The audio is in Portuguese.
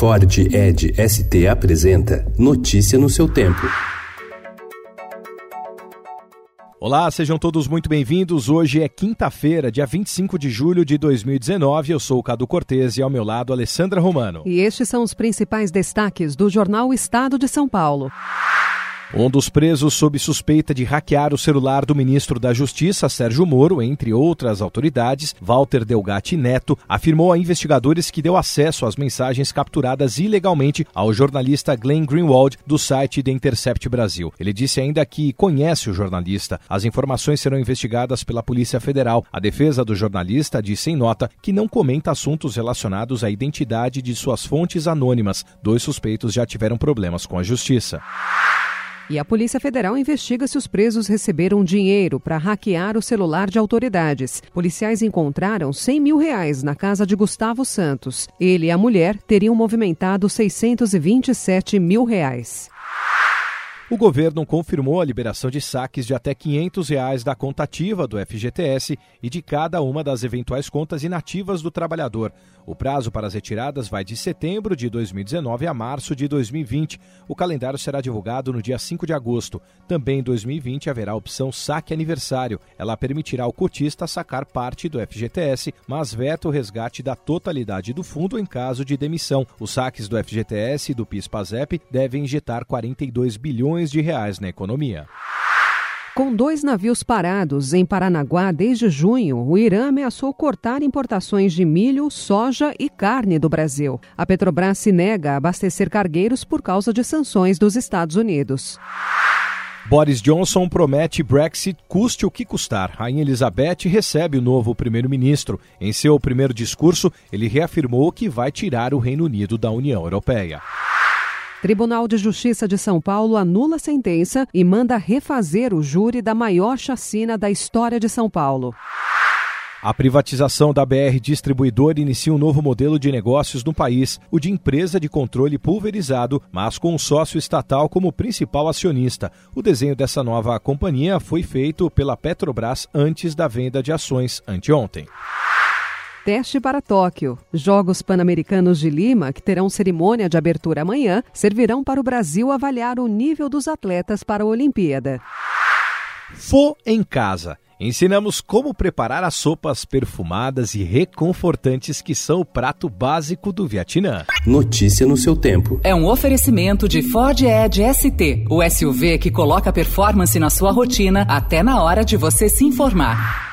Ford Ed ST apresenta Notícia no seu tempo. Olá, sejam todos muito bem-vindos. Hoje é quinta-feira, dia 25 de julho de 2019. Eu sou o Cadu Cortez e ao meu lado Alessandra Romano. E estes são os principais destaques do jornal Estado de São Paulo. Um dos presos sob suspeita de hackear o celular do ministro da Justiça, Sérgio Moro, entre outras autoridades, Walter Delgatti Neto, afirmou a investigadores que deu acesso às mensagens capturadas ilegalmente ao jornalista Glenn Greenwald do site The Intercept Brasil. Ele disse ainda que conhece o jornalista. As informações serão investigadas pela Polícia Federal. A defesa do jornalista disse em nota que não comenta assuntos relacionados à identidade de suas fontes anônimas. Dois suspeitos já tiveram problemas com a justiça. E a Polícia Federal investiga se os presos receberam dinheiro para hackear o celular de autoridades. Policiais encontraram 100 mil reais na casa de Gustavo Santos. Ele e a mulher teriam movimentado 627 mil reais. O governo confirmou a liberação de saques de até 500 reais da conta ativa do FGTS e de cada uma das eventuais contas inativas do trabalhador. O prazo para as retiradas vai de setembro de 2019 a março de 2020. O calendário será divulgado no dia 5 de agosto. Também em 2020 haverá a opção saque aniversário. Ela permitirá ao cotista sacar parte do FGTS, mas veta o resgate da totalidade do fundo em caso de demissão. Os saques do FGTS e do PIS/PASEP devem injetar 42 bilhões bilhões de reais na economia. Com dois navios parados em Paranaguá desde junho, o Irã ameaçou cortar importações de milho, soja e carne do Brasil. A Petrobras se nega a abastecer cargueiros por causa de sanções dos Estados Unidos. Boris Johnson promete Brexit custe o que custar. Rainha Elizabeth recebe o novo primeiro-ministro. Em seu primeiro discurso, ele reafirmou que vai tirar o Reino Unido da União Europeia. Tribunal de Justiça de São Paulo anula a sentença e manda refazer o júri da maior chacina da história de São Paulo. A privatização da BR Distribuidora inicia um novo modelo de negócios no país, o de empresa de controle pulverizado, mas com um sócio estatal como principal acionista. O desenho dessa nova companhia foi feito pela Petrobras antes da venda de ações anteontem. Teste para Tóquio. Jogos Pan-Americanos de Lima, que terão cerimônia de abertura amanhã, servirão para o Brasil avaliar o nível dos atletas para a Olimpíada. Fô em casa. Ensinamos como preparar as sopas perfumadas e reconfortantes que são o prato básico do Vietnã. Notícia no seu tempo. É um oferecimento de Ford Edge ST, o SUV que coloca performance na sua rotina até na hora de você se informar.